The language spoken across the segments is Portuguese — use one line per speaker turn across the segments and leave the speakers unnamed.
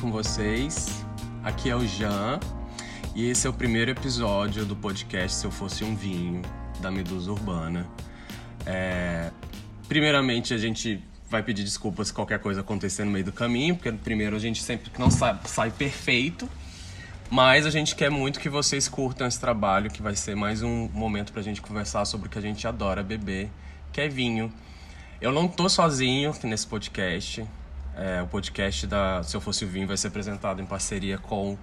Com vocês? Aqui é o Jean e esse é o primeiro episódio do podcast Se Eu Fosse um Vinho, da Medusa Urbana. É... Primeiramente, a gente vai pedir desculpas se qualquer coisa acontecer no meio do caminho, porque primeiro a gente sempre não sai, sai perfeito, mas a gente quer muito que vocês curtam esse trabalho, que vai ser mais um momento pra gente conversar sobre o que a gente adora beber, que é vinho. Eu não tô sozinho nesse podcast. É, o podcast da Se Eu Fosse o Vinho vai ser apresentado em parceria com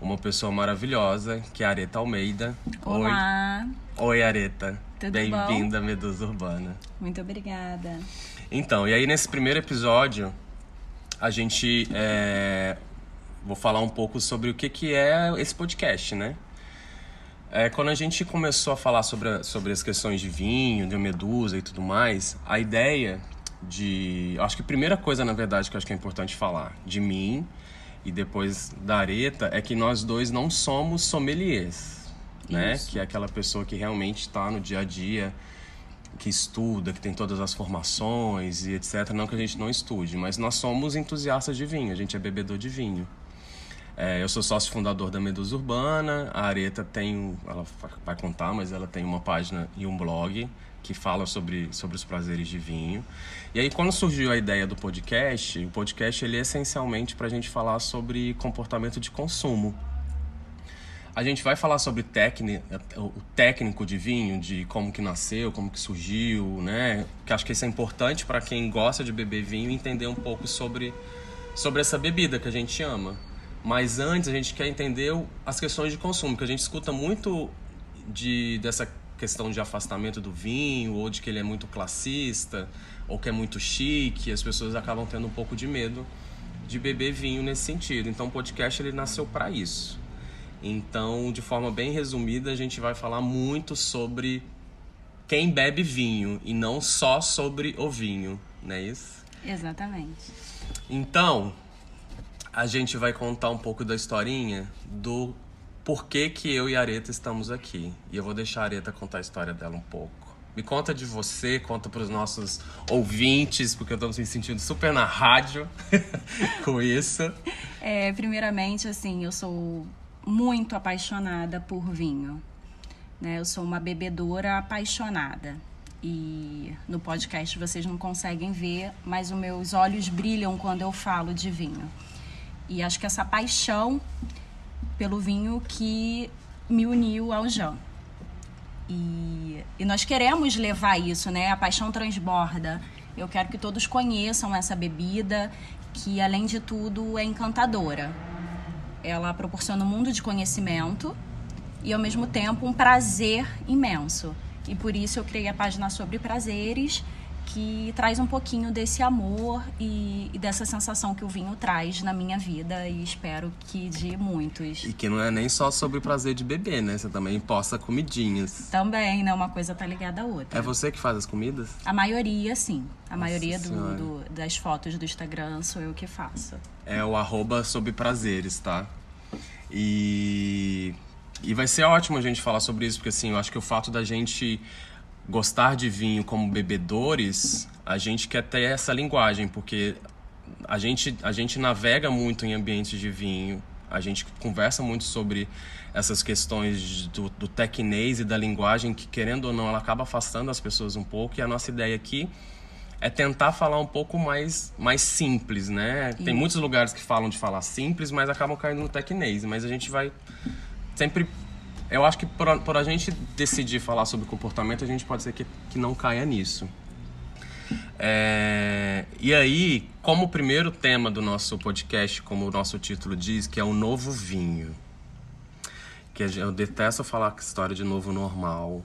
uma pessoa maravilhosa, que é a Areta Almeida.
Olá!
Oi, Oi Areta.
Tudo
Bem-vinda à Medusa Urbana.
Muito obrigada.
Então, e aí nesse primeiro episódio, a gente. É, vou falar um pouco sobre o que, que é esse podcast, né? É, quando a gente começou a falar sobre, sobre as questões de vinho, de medusa e tudo mais, a ideia de. Acho que a primeira coisa, na verdade, que eu acho que é importante falar de mim e depois da Areta é que nós dois não somos sommeliers, né? Que é aquela pessoa que realmente está no dia a dia, que estuda, que tem todas as formações e etc. Não que a gente não estude, mas nós somos entusiastas de vinho, a gente é bebedor de vinho. É, eu sou sócio fundador da Medusa Urbana. A Areta tem, ela vai contar, mas ela tem uma página e um blog que fala sobre, sobre os prazeres de vinho. E aí, quando surgiu a ideia do podcast, o podcast ele é essencialmente para a gente falar sobre comportamento de consumo. A gente vai falar sobre o técnico de vinho, de como que nasceu, como que surgiu, né? Que acho que isso é importante para quem gosta de beber vinho entender um pouco sobre, sobre essa bebida que a gente ama. Mas antes a gente quer entender as questões de consumo, que a gente escuta muito de, dessa questão de afastamento do vinho, ou de que ele é muito classista, ou que é muito chique, as pessoas acabam tendo um pouco de medo de beber vinho nesse sentido. Então o podcast ele nasceu para isso. Então, de forma bem resumida, a gente vai falar muito sobre quem bebe vinho e não só sobre o vinho, não é isso?
Exatamente.
Então, a gente vai contar um pouco da historinha do porquê que eu e Areta estamos aqui. E eu vou deixar a Areta contar a história dela um pouco. Me conta de você, conta para os nossos ouvintes, porque eu estou me sentindo super na rádio com isso.
É, primeiramente, assim, eu sou muito apaixonada por vinho. Né? Eu sou uma bebedora apaixonada. E no podcast vocês não conseguem ver, mas os meus olhos brilham quando eu falo de vinho. E acho que essa paixão pelo vinho que me uniu ao Jean. E, e nós queremos levar isso, né? A paixão transborda. Eu quero que todos conheçam essa bebida, que além de tudo é encantadora. Ela proporciona um mundo de conhecimento e ao mesmo tempo um prazer imenso. E por isso eu criei a página sobre prazeres que traz um pouquinho desse amor e, e, dessa sensação que o vinho traz na minha vida e espero que de muitos.
E que não é nem só sobre o prazer de beber, né? Você também posta comidinhas.
Também, né? Uma coisa tá ligada à outra.
É você que faz as comidas?
A maioria, sim. A Nossa maioria do, do, das fotos do Instagram sou eu que faço.
É o arroba sobre prazeres, tá? E... E vai ser ótimo a gente falar sobre isso, porque assim, eu acho que o fato da gente gostar de vinho como bebedores, a gente quer ter essa linguagem, porque a gente, a gente navega muito em ambientes de vinho, a gente conversa muito sobre essas questões do, do tecnês e da linguagem que, querendo ou não, ela acaba afastando as pessoas um pouco. E a nossa ideia aqui é tentar falar um pouco mais, mais simples, né? Tem muitos lugares que falam de falar simples, mas acabam caindo no tecnês. Mas a gente vai sempre eu acho que por, por a gente decidir falar sobre comportamento, a gente pode ser que, que não caia nisso. É, e aí, como o primeiro tema do nosso podcast, como o nosso título diz, que é o novo vinho. Que eu detesto falar história de novo normal,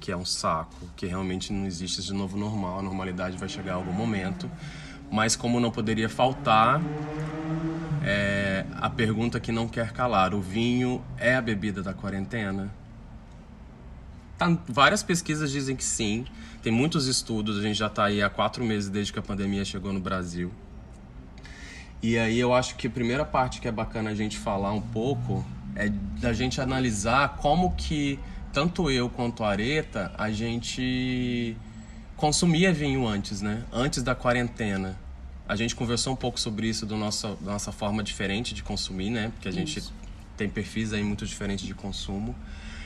que é um saco, que realmente não existe de novo normal, a normalidade vai chegar a algum momento. Mas como não poderia faltar, é, a pergunta que não quer calar: o vinho é a bebida da quarentena? Tá, várias pesquisas dizem que sim. Tem muitos estudos. A gente já está aí há quatro meses desde que a pandemia chegou no Brasil. E aí eu acho que a primeira parte que é bacana a gente falar um pouco é da gente analisar como que tanto eu quanto a Areta a gente consumia vinho antes, né? Antes da quarentena. A gente conversou um pouco sobre isso do nosso, da nossa forma diferente de consumir, né? Porque a gente
Isso.
tem perfis aí muito diferentes de consumo.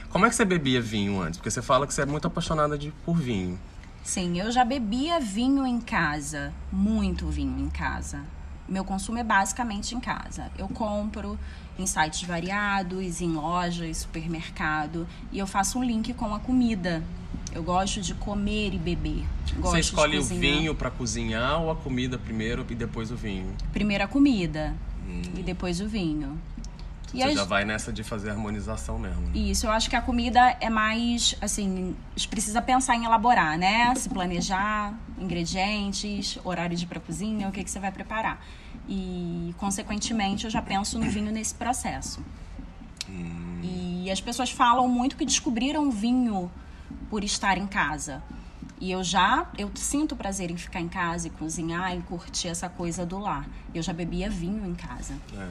Como é que você bebia vinho antes? Porque você fala que você é muito apaixonada de, por vinho.
Sim, eu já bebia vinho em casa, muito vinho em casa. Meu consumo é basicamente em casa. Eu compro em sites variados, em lojas, supermercado, e eu faço um link com a comida. Eu gosto de comer e beber. Gosto
você escolhe o vinho para cozinhar ou a comida primeiro e depois o vinho?
Primeiro a comida e depois o vinho. E
Hum. você
as-
já vai nessa de fazer harmonização mesmo. né?
Isso, eu acho que a comida é mais, assim, a gente precisa pensar em elaborar, né? Se planejar, ingredientes, horário de ir pra cozinha, o que, que você vai preparar. E, consequentemente, eu já penso no vinho nesse processo. E as pessoas falam muito que descobriram o vinho por estar em casa. E eu já, eu sinto prazer em ficar em casa e cozinhar e curtir essa coisa do lar. Eu já bebia vinho em casa.
É.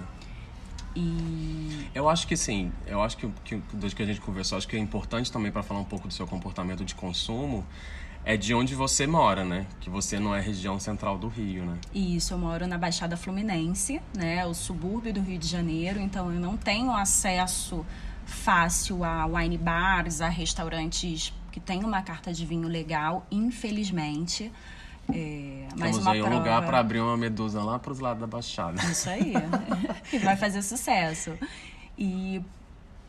E
Eu acho que sim. Eu acho que, que desde que a gente conversou, acho que é importante também para falar um pouco do seu comportamento de consumo, é de onde você mora, né? Que você não é região central do Rio, né?
Isso, eu moro na Baixada Fluminense, né? O subúrbio do Rio de Janeiro, então eu não tenho acesso fácil a wine bars, a restaurantes que têm uma carta de vinho legal, infelizmente. É, mas
Temos aí um
prova...
lugar para abrir uma medusa lá pros lados da Baixada.
Isso aí. e vai fazer sucesso. E,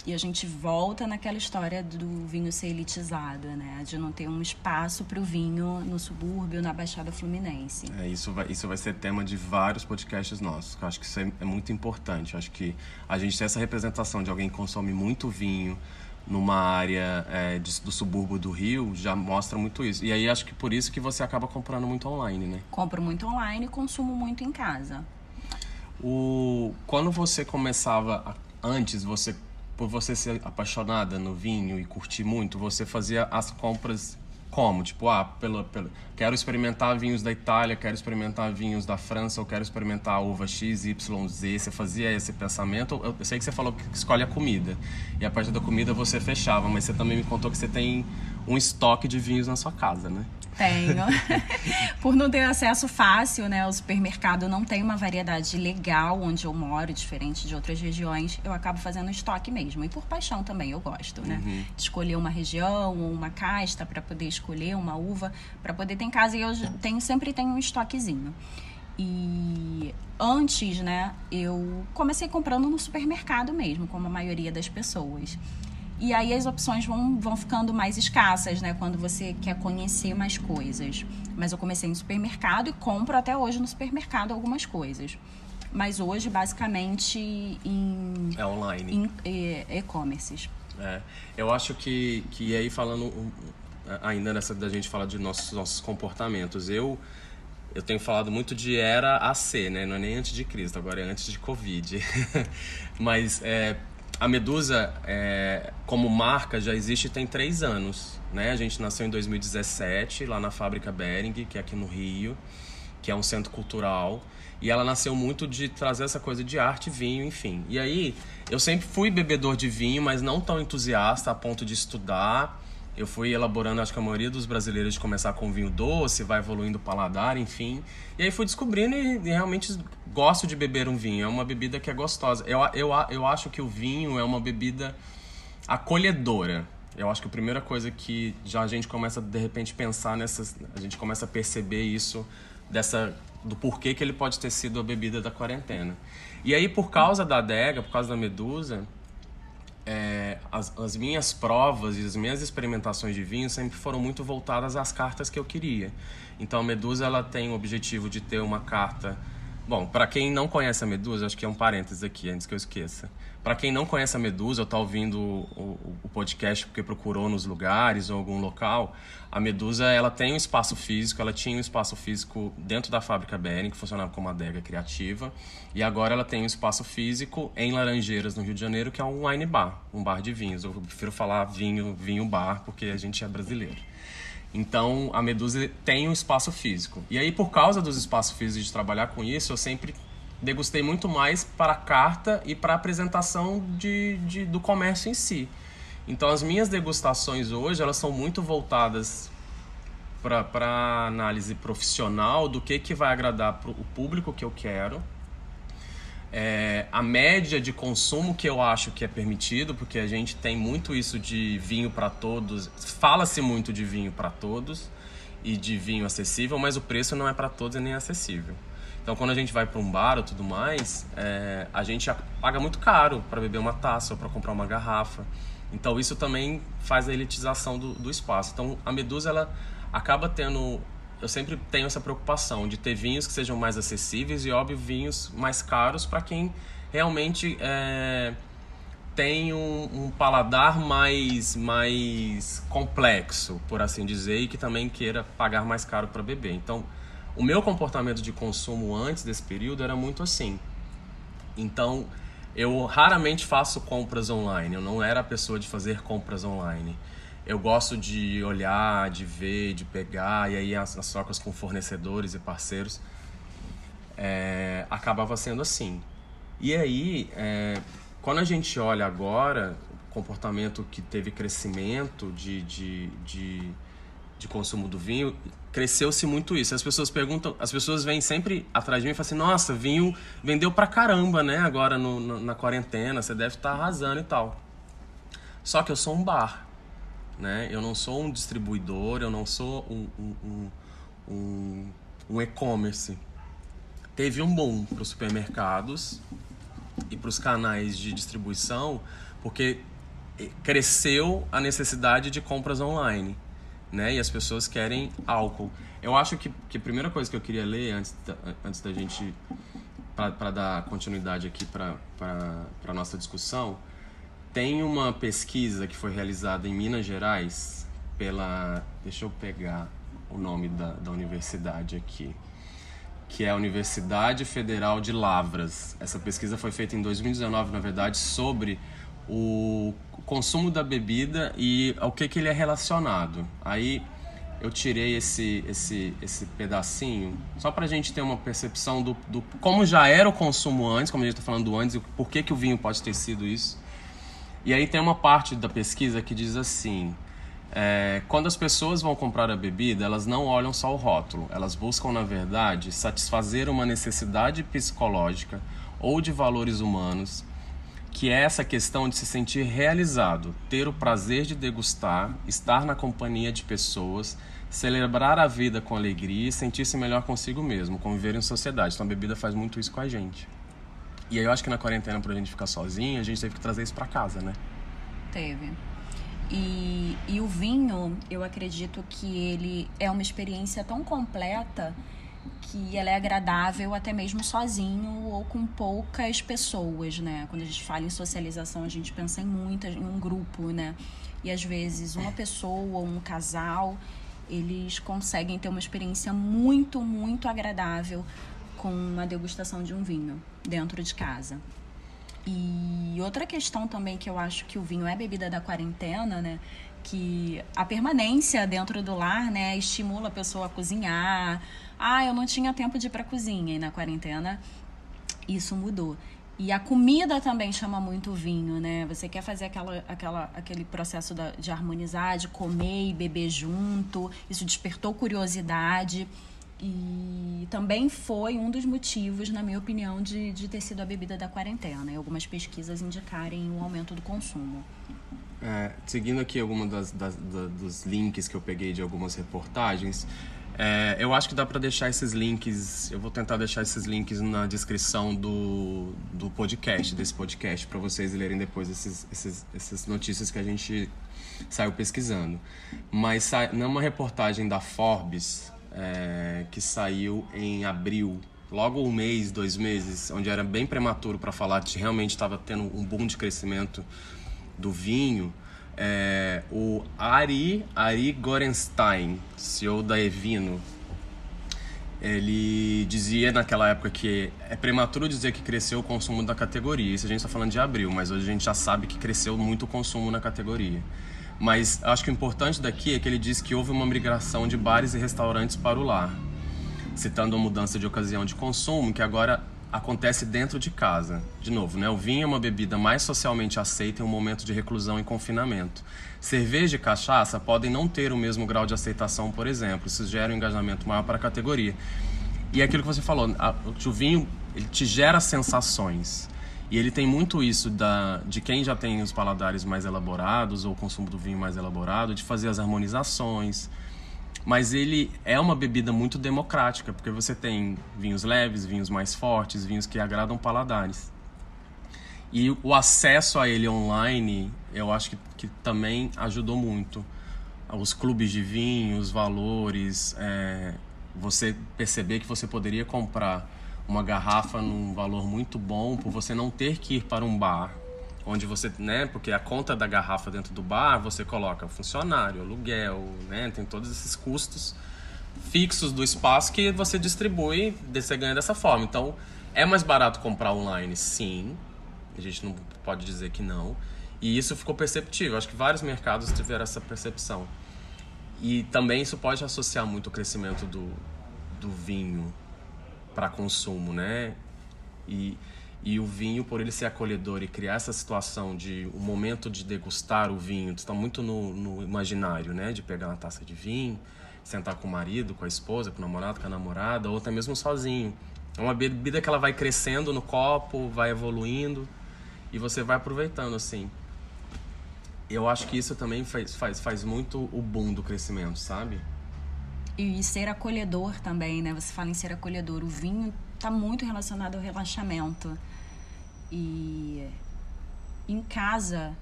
e a gente volta naquela história do vinho ser elitizado, né? De não ter um espaço para o vinho no subúrbio, na Baixada Fluminense.
É, isso, vai, isso vai ser tema de vários podcasts nossos. Eu acho que isso é, é muito importante. Eu acho que a gente ter essa representação de alguém que consome muito vinho numa área é, de- do subúrbio do Rio já mostra muito isso. E aí acho que por isso que você acaba comprando muito online, né?
Compro muito online e consumo muito em casa.
O quando você começava a- antes, você por você ser apaixonada no vinho e curtir muito, você fazia as compras como? Tipo, ah, pelo, pelo, quero experimentar vinhos da Itália, quero experimentar vinhos da França, ou quero experimentar a uva X, Y, Z. Você fazia esse pensamento? Eu, sei que você falou que escolhe a comida. E a partir da comida você fechava, mas você também me contou que você tem um estoque de vinhos na sua casa, né?
Tenho. Por não ter acesso fácil, né? O supermercado não tem uma variedade legal onde eu moro, diferente de outras regiões. Eu acabo fazendo estoque mesmo. E por paixão também, eu gosto, né? De escolher uma região ou uma casta para poder escolher uma uva, para poder ter em casa. E eu tenho, sempre tenho um estoquezinho. E antes, né, eu comecei comprando no supermercado mesmo, como a maioria das pessoas. E aí as opções vão, vão ficando mais escassas, né? Quando você quer conhecer mais coisas. Mas eu comecei no supermercado e compro até hoje no supermercado algumas coisas. Mas hoje, basicamente, em
É online.
em, eh, e-commerces.
É, eu acho que, que aí falando ainda nessa da gente falar de nossos, nossos comportamentos, eu eu tenho falado muito de era AC, né? Não é nem antes de Cristo, agora é antes de Covid. Mas é, a Medusa, é, como marca, já existe tem três anos, né? A gente nasceu em 2017, lá na Fábrica Bering, que é aqui no Rio, que é um centro cultural. E ela nasceu muito de trazer essa coisa de arte, vinho, enfim. E aí, eu sempre fui bebedor de vinho, mas não tão entusiasta a ponto de estudar. Eu fui elaborando, acho que a maioria dos brasileiros, de começar com vinho doce, vai evoluindo o paladar, enfim. E aí fui descobrindo e, realmente gosto de beber um vinho. É uma bebida que é gostosa. Eu, eu, eu acho que o vinho é uma bebida acolhedora. Eu acho que a primeira coisa que já a gente começa de repente pensar nessas, a gente começa a perceber isso dessa do porquê que ele pode ter sido a bebida da quarentena. E aí por causa da adega, por causa da medusa, é, as, as minhas provas e as minhas experimentações de vinho sempre foram muito voltadas às cartas que eu queria. Então a Medusa ela tem o objetivo de ter uma carta. Bom, para quem não conhece a Medusa, acho que é um parênteses aqui antes que eu esqueça. Para quem não conhece a Medusa ou está ouvindo o, o, o, podcast porque procurou nos lugares ou algum local, a Medusa ela tem um espaço físico, ela tinha um espaço físico dentro da fábrica Bering, que funcionava como adega criativa, e agora ela tem um espaço físico em Laranjeiras, no Rio de Janeiro, que é um wine bar, um bar de vinhos. Eu prefiro falar vinho, vinho bar, porque a gente é brasileiro. Então, a Medusa tem um espaço físico. E aí, por causa dos espaços físicos de trabalhar com isso, eu sempre degustei muito mais para a carta e para a apresentação de, de, do comércio em si. Então, as minhas degustações hoje, elas são muito voltadas para análise profissional do que, que vai agradar pro, o público que eu quero, é, a média de consumo que eu acho que é permitido, porque a gente tem muito isso de vinho para todos, fala-se muito de vinho para todos e de vinho acessível, mas o preço não é para todos e nem acessível. Então, quando a gente vai para um bar ou tudo mais, é, a gente paga muito caro para beber uma taça ou para comprar uma garrafa. Então, isso também faz a elitização do, do espaço. Então, a Medusa ela acaba tendo eu sempre tenho essa preocupação de ter vinhos que sejam mais acessíveis e, óbvio, vinhos mais caros para quem realmente é, tem um, um, paladar mais, mais complexo, por assim dizer, e que também queira pagar mais caro para beber. Então, o meu comportamento de consumo antes desse período era muito assim. Então, eu raramente faço compras online. Eu não era a pessoa de fazer compras online eu gosto de olhar, de ver, de pegar, e aí as, as trocas com fornecedores e parceiros é, acabava sendo assim. E aí, é, quando a gente olha agora, o comportamento que teve crescimento de, de, de, de consumo do vinho, cresceu-se muito isso. As pessoas perguntam, as pessoas vêm sempre atrás de mim e falam assim: nossa, vinho vendeu pra caramba, né? Agora no, no, na quarentena, você deve estar tá arrasando e tal. Só que eu sou um bar né? Eu não sou um distribuidor, eu não sou um, um, um, um e-commerce. Teve um boom para os supermercados e para os canais de distribuição, porque cresceu a necessidade de compras online, né? E as pessoas querem álcool. Eu acho que, que a primeira coisa que eu queria ler antes da, antes da gente para dar continuidade aqui para a nossa discussão tem uma pesquisa que foi realizada em Minas Gerais pela. Deixa eu pegar o nome da, da universidade aqui. Que é a Universidade Federal de Lavras. Essa pesquisa foi feita em 2019, na verdade, sobre o consumo da bebida e ao que, que ele é relacionado. Aí eu tirei esse, esse, esse pedacinho só para a gente ter uma percepção do, do como já era o consumo antes, como a gente está falando antes, e por que, que o vinho pode ter sido isso. E aí tem uma parte da pesquisa que diz assim: é, quando as pessoas vão comprar a bebida, elas não olham só o rótulo, elas buscam, na verdade, satisfazer uma necessidade psicológica ou de valores humanos, que é essa questão de se sentir realizado, ter o prazer de degustar, estar na companhia de pessoas, celebrar a vida com alegria e sentir-se melhor consigo mesmo, conviver em sociedade. Então a bebida faz muito isso com a gente. E aí eu acho que na quarentena, pra gente ficar sozinho, a gente teve que trazer isso para casa, né?
Teve. E, e o vinho, eu acredito que ele é uma experiência tão completa que ela é agradável até mesmo sozinho ou com poucas pessoas, né? Quando a gente fala em socialização, a gente pensa em muitas, em um grupo, né? E às vezes uma pessoa um casal, eles conseguem ter uma experiência muito, muito agradável com a degustação de um vinho dentro de casa. E outra questão também que eu acho que o vinho é bebida da quarentena, né? Que a permanência dentro do lar, né, estimula a pessoa a cozinhar. Ah, eu não tinha tempo de ir pra cozinha e na quarentena isso mudou. E a comida também chama muito vinho, né? Você quer fazer aquela, aquela, aquele processo da, de harmonizar, de comer e beber junto. Isso despertou curiosidade. E também foi um dos motivos, na minha opinião, de, de ter sido a bebida da quarentena. E algumas pesquisas indicarem o um aumento do consumo.
É, seguindo aqui alguns dos links que eu peguei de algumas reportagens, é, eu acho que dá para deixar esses links. Eu vou tentar deixar esses links na descrição do, do podcast, desse podcast, para vocês lerem depois esses, esses, essas notícias que a gente saiu pesquisando. Mas numa reportagem da Forbes, é, que saiu em abril, logo um mês, dois meses, onde era bem prematuro para falar que realmente estava tendo um boom de crescimento do vinho. É, o Ari, Ari Gorenstein, CEO da Evino, ele dizia naquela época que é prematuro dizer que cresceu o consumo da categoria. Isso a gente está falando de abril, mas hoje a gente já sabe que cresceu muito o consumo na categoria. Mas acho que o importante daqui é que ele diz que houve uma migração de bares e restaurantes para o lar, citando a mudança de ocasião de consumo, que agora acontece dentro de casa. De novo, né? O vinho é uma bebida mais socialmente aceita em um momento de reclusão e confinamento. Cerveja e cachaça podem não ter o mesmo grau de aceitação, por exemplo. Isso gera um engajamento maior para a categoria. E é aquilo que você falou, o vinho te gera sensações. E ele tem muito isso da, de quem já tem os paladares mais elaborados ou o consumo do vinho mais elaborado, de fazer as harmonizações. Mas ele é uma bebida muito democrática, porque você tem vinhos leves, vinhos mais fortes, vinhos que agradam paladares. E o acesso a ele online, eu acho que, que também ajudou muito. Os clubes de vinho, os valores, é, você perceber que você poderia comprar uma garrafa num valor muito bom por você não ter que ir para um bar onde você, né, porque a conta da garrafa dentro do bar, você coloca funcionário, aluguel, né, tem todos esses custos fixos do espaço que você distribui, você ganha dessa forma. Então, é mais barato comprar online, sim. A gente não pode dizer que não. E isso ficou perceptível. Acho que vários mercados tiveram essa percepção. E também isso pode associar muito o crescimento do, do vinho para consumo, né? E, e o vinho, por ele ser acolhedor e criar essa situação de o momento de degustar o vinho, está muito no, no, imaginário, né? De pegar uma taça de vinho, sentar com o marido, com a esposa, com o namorado, com a namorada, ou até mesmo sozinho. É uma bebida que ela vai crescendo no copo, vai evoluindo e você vai aproveitando assim. Eu acho que isso também faz, faz, faz muito o boom do crescimento, sabe?
E ser acolhedor também, né? Você fala em ser acolhedor. O vinho está muito relacionado ao relaxamento. E em casa,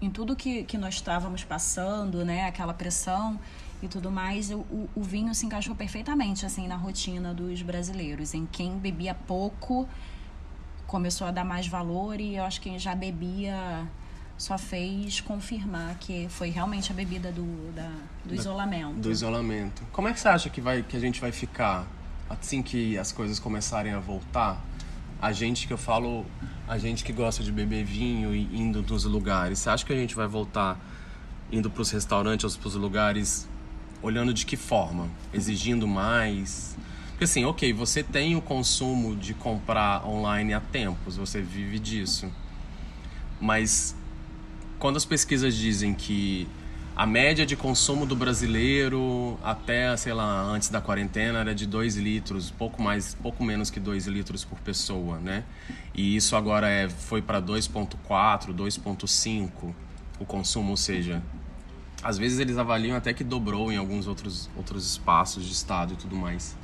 em tudo que, que nós estávamos passando, né? Aquela pressão e tudo mais, o, o vinho se encaixou perfeitamente, assim, na rotina dos brasileiros. Em quem bebia pouco, começou a dar mais valor e eu acho que já bebia só fez confirmar que foi realmente a bebida do, da, do da, isolamento.
Do isolamento. Como é que você acha que, vai, que a gente vai ficar assim que as coisas começarem a voltar? A gente que eu falo, a gente que gosta de beber vinho e indo nos lugares, você acha que a gente vai voltar indo para os restaurantes ou para os lugares olhando de que forma? Exigindo mais? Porque assim, ok, você tem o consumo de comprar online há tempos, você vive disso. Mas quando as pesquisas dizem que a média de consumo do brasileiro até, sei lá, antes da quarentena era de 2 litros, pouco mais, pouco menos que 2 litros por pessoa, né? E isso agora é, foi para 2.4, 2.5 o consumo, ou seja, às vezes eles avaliam até que dobrou em alguns outros, outros espaços de estado e tudo mais.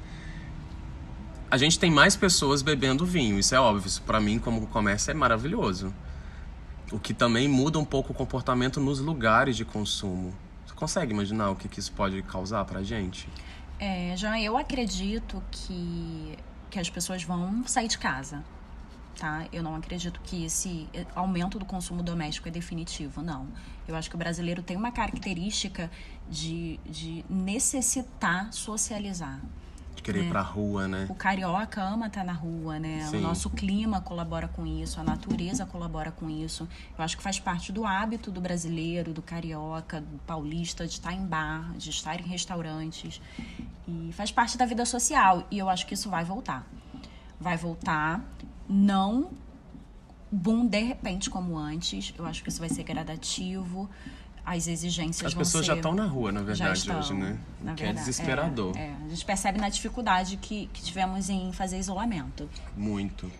A gente tem mais pessoas bebendo vinho, isso é óbvio, isso para mim como comércio é maravilhoso. O que também muda um pouco o comportamento nos lugares de consumo. Você consegue imaginar o que, que isso pode causar pra gente?
É, já eu acredito que, que as pessoas vão sair de casa. Tá? Eu não acredito que esse aumento do consumo doméstico é definitivo, não. Eu acho que o brasileiro tem uma característica de, de necessitar socializar
de querer é. ir pra rua, né?
O carioca ama estar tá na rua, né? Sim. O nosso clima colabora com isso, a natureza colabora com isso. Eu acho que faz parte do hábito do brasileiro, do carioca, do paulista, de estar em bar, de estar em restaurantes. E faz parte da vida social. E eu acho que isso vai voltar. Vai voltar, não boom de repente como antes. Eu acho que isso vai ser gradativo as exigências
As pessoas
ser,
já estão na rua, na verdade, estão, hoje, né?
Na
que é verdade, é desesperador.
É, é. A gente percebe na dificuldade que, que tivemos em fazer isolamento.
Muito.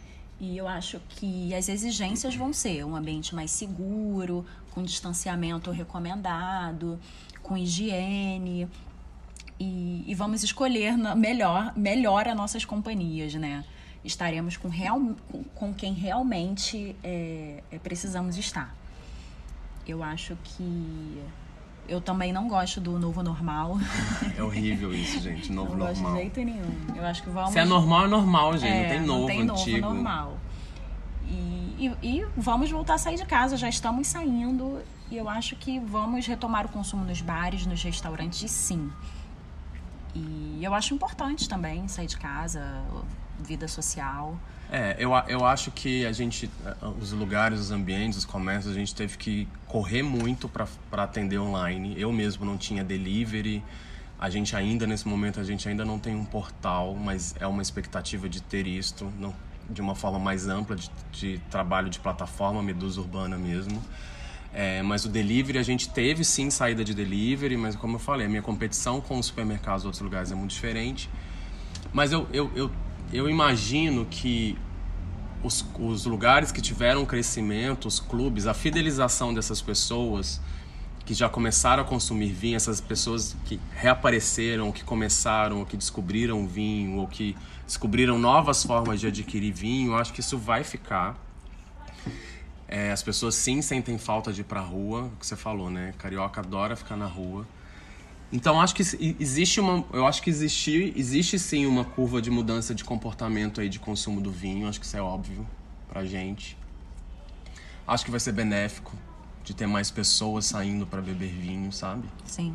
E eu acho que as exigências vão ser um ambiente mais seguro, com distanciamento recomendado, com higiene. E, e vamos escolher melhor, melhor as nossas companhias, né? Estaremos com, real, com, com quem realmente é, é precisamos estar. Eu acho que eu também não gosto do novo normal.
É horrível isso, gente. Novo não normal. Não
gosto de jeito nenhum. Eu acho que vamos.
Se é normal, é normal, gente. É, não tem novo, não tem novo antigo.
normal. E, e, e, vamos voltar a sair de casa. Já estamos saindo. E eu acho que vamos retomar o consumo nos bares, nos restaurantes, sim. E eu acho importante também sair de casa, vida social.
É, eu, eu acho que a gente, os lugares, os ambientes, os comércios, a gente teve que correr muito para atender online. Eu mesmo não tinha delivery. A gente ainda, nesse momento, a gente ainda não tem um portal, mas é uma expectativa de ter isto. Não, de uma forma mais ampla de, de trabalho de plataforma, Medusa Urbana mesmo. É, mas o delivery, a gente teve sim saída de delivery, mas como eu falei, a minha competição com os supermercados e outros lugares é muito diferente. Mas eu, eu, eu, eu imagino que os, os lugares que tiveram crescimento, os clubes, a fidelização dessas pessoas que já começaram a consumir vinho, essas pessoas que reapareceram, que começaram, ou que descobriram vinho, ou que descobriram novas formas de adquirir vinho, acho que isso vai ficar. É, as pessoas sim sentem falta de ir pra rua, o que você falou, né? Carioca adora ficar na rua. Então acho que existe uma, eu acho que existe, existe sim uma curva de mudança de comportamento aí de consumo do vinho, acho que isso é óbvio pra gente. Acho que vai ser benéfico de ter mais pessoas saindo para beber vinho, sabe?
Sim.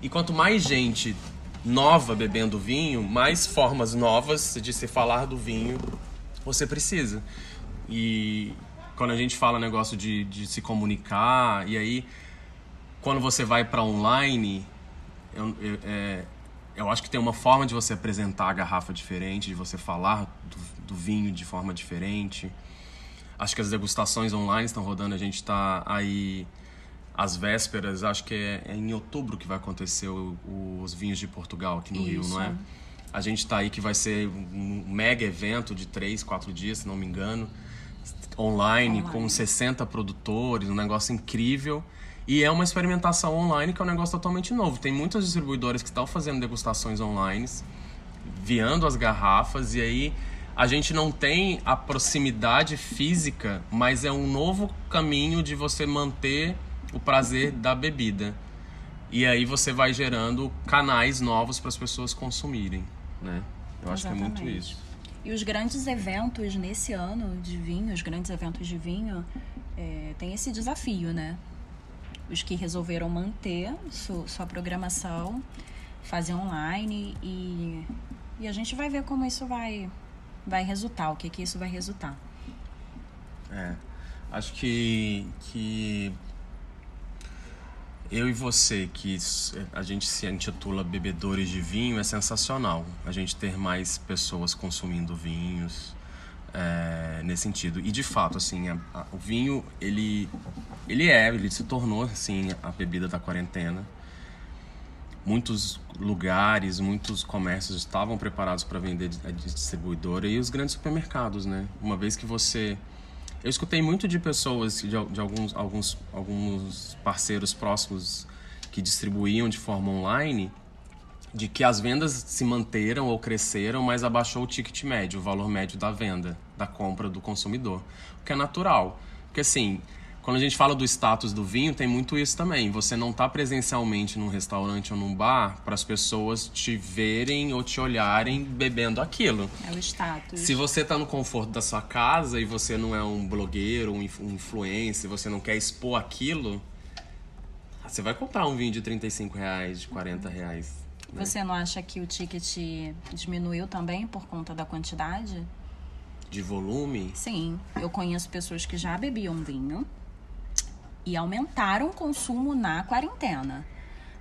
E quanto mais gente nova bebendo vinho, mais formas novas de se falar do vinho você precisa. E quando a gente fala negócio de, de se comunicar, e aí quando você vai para online, eu, eu, é, eu, acho que tem uma forma de você apresentar a garrafa diferente, de você falar do, do vinho de forma diferente. Acho que as degustações online estão rodando, a gente está aí às vésperas, acho que é, é, em outubro que vai acontecer o, os vinhos de Portugal aqui no Isso. Rio, não é? A gente está aí que vai ser um mega evento de três, quatro dias, se não me engano, online, online, com 60 produtores, um negócio incrível. E é uma experimentação online que é um negócio totalmente novo. Tem muitas distribuidoras que estão fazendo degustações online, viando as garrafas, e aí a gente não tem a proximidade física, mas é um novo caminho de você manter o prazer da bebida. E aí você vai gerando canais novos para as pessoas consumirem, né? Eu acho Exatamente. que é muito isso.
E os grandes eventos nesse ano de vinho, os grandes eventos de vinho, é, tem esse desafio, né? Os que resolveram manter su, sua programação, fazer online e, e a gente vai ver como isso vai vai resultar, o que que isso vai resultar.
É, acho que, que eu e você, que a gente se intitula bebedores de vinho, é sensacional. A gente ter mais pessoas consumindo vinhos é, nesse sentido. E de fato, assim, a, a, o vinho, ele, ele é, ele se tornou, assim, a bebida da quarentena muitos lugares, muitos comércios estavam preparados para vender a distribuidora e os grandes supermercados, né? Uma vez que você eu escutei muito de pessoas, de, de alguns, alguns, alguns parceiros próximos que distribuíam de forma online, de que as vendas se manteram ou cresceram, mas abaixou o ticket médio, o valor médio da venda, da compra do consumidor. O que é natural. Porque assim, quando a gente fala do status do vinho, tem muito isso também. Você não está presencialmente num restaurante ou num bar para as pessoas te verem ou te olharem bebendo aquilo.
É o status.
Se você está no conforto da sua casa e você não é um blogueiro, um influencer, você não quer expor aquilo, você vai comprar um vinho de 35 reais, de 40 reais.
Né? Você não acha que o ticket diminuiu também por conta da quantidade?
De volume?
Sim. Eu conheço pessoas que já bebiam vinho e aumentaram o consumo na quarentena.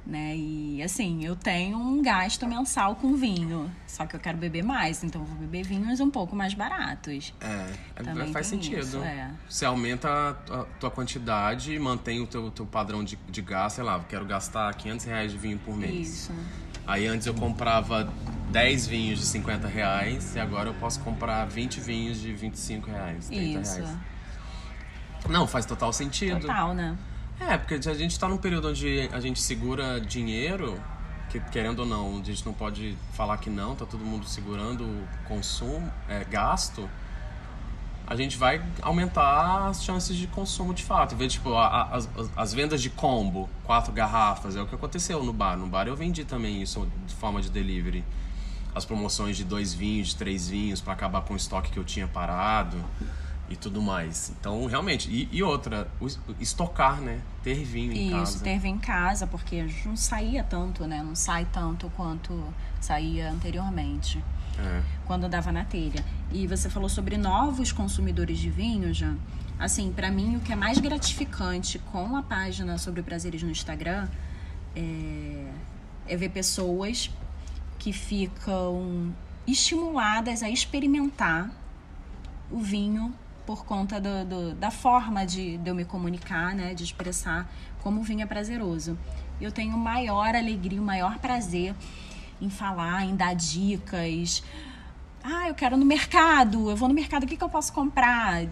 Né? E assim, eu tenho um gasto mensal com vinho, só que eu quero beber mais, então vou beber vinhos um pouco mais baratos.
É, é Também faz sentido. Isso, é. Você aumenta a tua quantidade e mantém o teu, teu padrão de, de gasto, sei lá, quero gastar 500 reais de vinho por mês. Isso. Aí antes eu comprava 10 vinhos de 50 reais e agora eu posso comprar 20 vinhos de 25 reais, 30 Isso. reais. Não, faz total sentido.
Total, né?
É, porque a gente tá num período onde a gente segura dinheiro, que querendo ou não, a gente não pode falar que não, tá todo mundo segurando o consumo, é, gasto. A gente vai aumentar as chances de consumo de fato. Ver, tipo, a, a, as, as vendas de combo, quatro garrafas, é o que aconteceu no bar. No bar eu vendi também isso de forma de delivery. As promoções de dois vinhos, de três vinhos, para acabar com o estoque que eu tinha parado e tudo mais. Então, realmente. E, e outra, o, estocar, né? Ter vinho em
Isso,
casa.
Isso, ter vinho em casa, porque não saía tanto, né? Não sai tanto quanto saía anteriormente. É. Quando dava na telha. E você falou sobre novos consumidores de vinho, já. Assim, para mim, o que é mais gratificante com a página sobre prazeres no Instagram é, é ver pessoas que ficam estimuladas a experimentar o vinho por conta do, do, da forma de, de eu me comunicar, né, de expressar como é prazeroso. Eu tenho maior alegria, o maior prazer em falar, em dar dicas. Ah, eu quero no mercado, eu vou no mercado, o que, que eu posso comprar?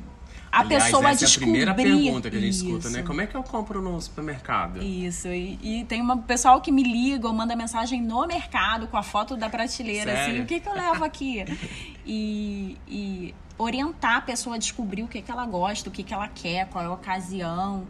A Aliás, pessoa essa descobrir. É a primeira pergunta que a gente Isso. escuta, né? Como é que eu compro no supermercado?
Isso, e, e tem um pessoal que me liga ou manda mensagem no mercado com a foto da prateleira, assim, Sério? assim, o que, que eu levo aqui? e, e orientar a pessoa a descobrir o que, que ela gosta, o que, que ela quer, qual é a ocasião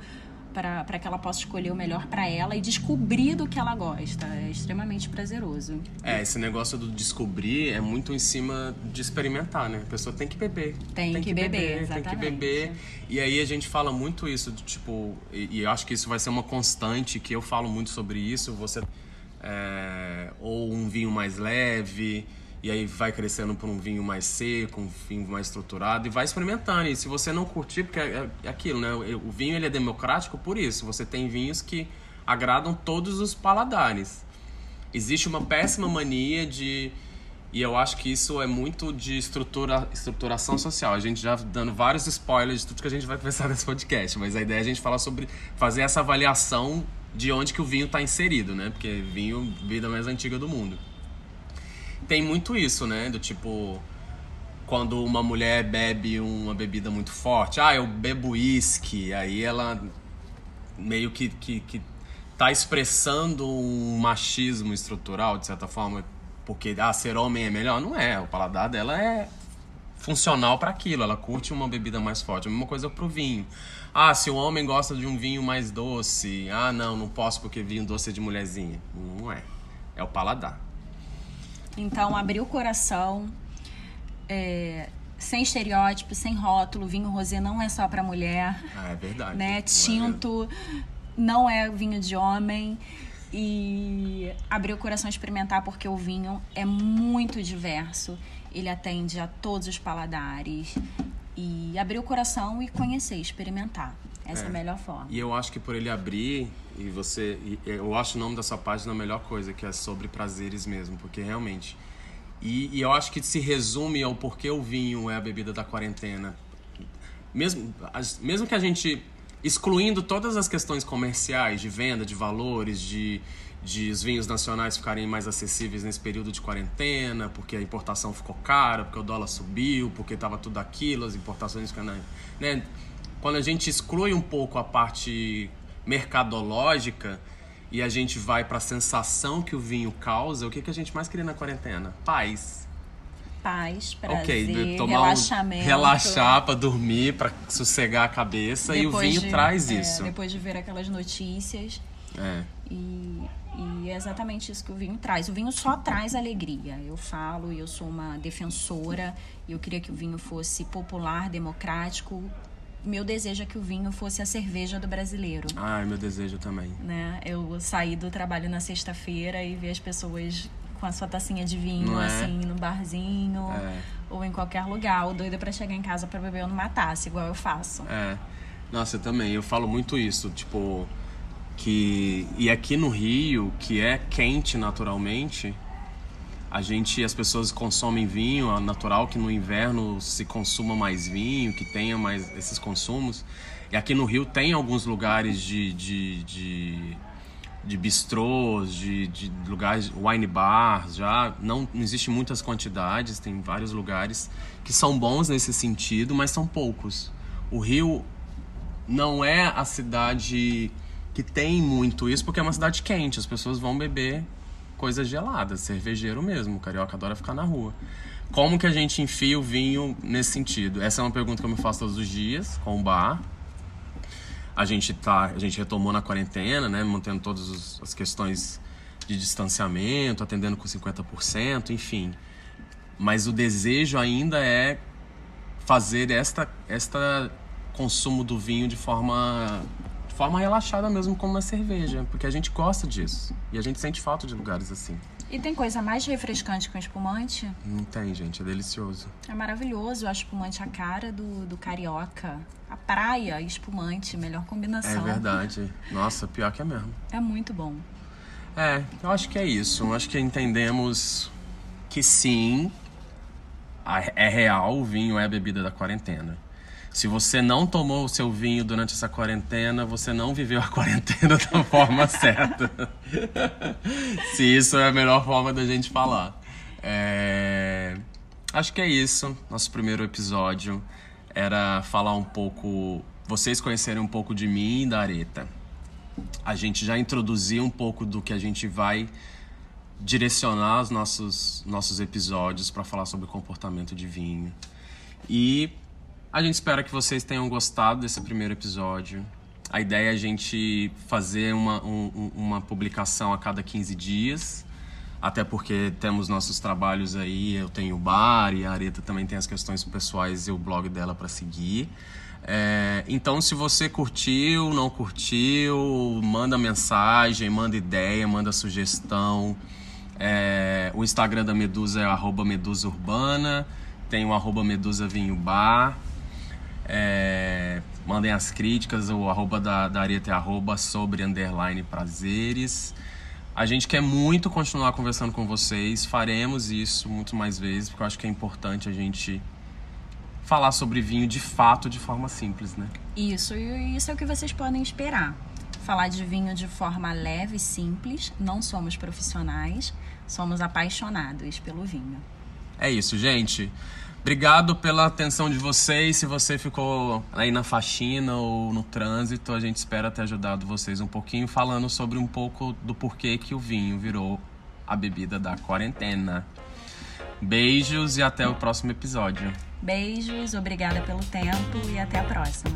para que ela possa escolher o melhor para ela e descobrir do que ela gosta. É extremamente prazeroso.
É, esse negócio do descobrir é muito em cima de experimentar, né? A pessoa tem que beber.
Tem, tem que, que, beber, beber exatamente.
Tem que beber. E aí a gente fala muito isso, do, tipo, e, e acho que isso vai ser uma constante, que eu falo muito sobre isso, você. É, ou um vinho mais leve e aí vai crescendo para um vinho mais seco, um vinho mais estruturado e vai experimentando. E se você não curtir, porque é, é aquilo, né? O vinho ele é democrático por isso. Você tem vinhos que agradam todos os paladares. Existe uma péssima mania de e eu acho que isso é muito de estrutura, estruturação social. A gente já dando vários spoilers de tudo que a gente vai conversar nesse podcast, mas a ideia é a gente falar sobre fazer essa avaliação de onde que o vinho está inserido, né? Porque vinho, vida mais antiga do mundo tem muito isso, né? Do tipo, quando uma mulher bebe uma bebida muito forte, ah, eu bebo uísque, aí ela meio que, que, que tá expressando um machismo estrutural, de certa forma, porque ah, ser homem é melhor. Não é, o paladar dela é funcional para aquilo, ela curte uma bebida mais forte. A mesma coisa pro vinho. Ah, se o homem gosta de um vinho mais doce, ah, não, não posso porque vinho doce é de mulherzinha. Não é. É o paladar.
Então, abrir o coração, é, sem estereótipo, sem rótulo. Vinho rosé não é só para mulher.
Ah, é verdade.
Né? Tinto não é vinho de homem. E abrir o coração experimentar, porque o vinho é muito diverso. Ele atende a todos os paladares. E abrir o coração e conhecer, experimentar. Essa é, é a melhor forma.
E eu acho que por ele abrir, e você. Eu acho o nome da sua página a melhor coisa, que é sobre prazeres mesmo, porque realmente. E, e eu acho que se resume ao porquê o vinho é a bebida da quarentena. Mesmo, mesmo que a gente. Excluindo todas as questões comerciais, de venda, de valores, de, de os vinhos nacionais ficarem mais acessíveis nesse período de quarentena, porque a importação ficou cara, porque o dólar subiu, porque estava tudo aquilo, as importações. Né? Quando a gente exclui um pouco a parte mercadológica e a gente vai para a sensação que o vinho causa, o que, que a gente mais queria na quarentena? Paz.
Paz, prazer, okay, tomar relaxamento.
Um, relaxar para dormir, para sossegar a cabeça depois e o vinho
de,
traz
é,
isso.
Depois de ver aquelas notícias.
É.
E, e é exatamente isso que o vinho traz. O vinho só traz alegria. Eu falo, eu sou uma defensora, eu queria que o vinho fosse popular, democrático, meu desejo é que o vinho fosse a cerveja do brasileiro.
Ah, meu desejo também.
Né? Eu saí do trabalho na sexta-feira e ver as pessoas com a sua tacinha de vinho, é? assim, no barzinho é. ou em qualquer lugar. O doido é pra chegar em casa para beber numa taça, igual eu faço.
É. Nossa, eu também. Eu falo muito isso, tipo que e aqui no Rio, que é quente naturalmente, a gente, as pessoas consomem vinho, é natural que no inverno se consuma mais vinho, que tenha mais esses consumos. E aqui no Rio tem alguns lugares de, de, de, de bistrôs, de, de lugares, wine bars, já não, não existe muitas quantidades, tem vários lugares que são bons nesse sentido, mas são poucos. O Rio não é a cidade que tem muito isso, porque é uma cidade quente, as pessoas vão beber coisas geladas, cervejeiro mesmo. O carioca adora ficar na rua. Como que a gente enfia o vinho nesse sentido? Essa é uma pergunta que eu me faço todos os dias com o bar. A gente tá, a gente retomou na quarentena, né, mantendo todas as questões de distanciamento, atendendo com 50%, enfim. Mas o desejo ainda é fazer esta esta consumo do vinho de forma forma relaxada mesmo como uma cerveja, porque a gente gosta disso. E a gente sente falta de lugares assim.
E tem coisa mais refrescante que um espumante?
Não tem, gente. É delicioso.
É maravilhoso. O espumante a cara do, do carioca. A praia, espumante, melhor combinação.
É verdade. Nossa, pior que é mesmo.
É muito bom.
É, eu acho que é isso. Eu acho que entendemos que sim, é real, o vinho é a bebida da quarentena. Se você não tomou o seu vinho durante essa quarentena, você não viveu a quarentena da forma certa. Se isso é a melhor forma da gente falar. É... Acho que é isso. Nosso primeiro episódio era falar um pouco. Vocês conhecerem um pouco de mim e da Areta. A gente já introduziu um pouco do que a gente vai direcionar os nossos, nossos episódios para falar sobre comportamento de vinho. E a gente espera que vocês tenham gostado desse primeiro episódio. A ideia é a gente fazer uma, um, uma publicação a cada 15 dias, até porque temos nossos trabalhos aí. Eu tenho o bar e a Areta também tem as questões pessoais e o blog dela para seguir. É, então, se você curtiu, não curtiu, manda mensagem, manda ideia, manda sugestão. É, o Instagram da Medusa é Medusa Urbana, tem o arroba Medusa Vinho Bar. É, mandem as críticas, o arroba da, da Arieta é arroba sobre underline prazeres. A gente quer muito continuar conversando com vocês, faremos isso muito mais vezes, porque eu acho que é importante a gente falar sobre vinho de fato de forma simples, né?
Isso, e isso é o que vocês podem esperar. Falar de vinho de forma leve e simples. Não somos profissionais, somos apaixonados pelo vinho.
É isso, gente. Obrigado pela atenção de vocês. Se você ficou aí na faxina ou no trânsito, a gente espera ter ajudado vocês um pouquinho falando sobre um pouco do porquê que o vinho virou a bebida da quarentena. Beijos e até o próximo episódio.
Beijos, obrigada pelo tempo e até a próxima.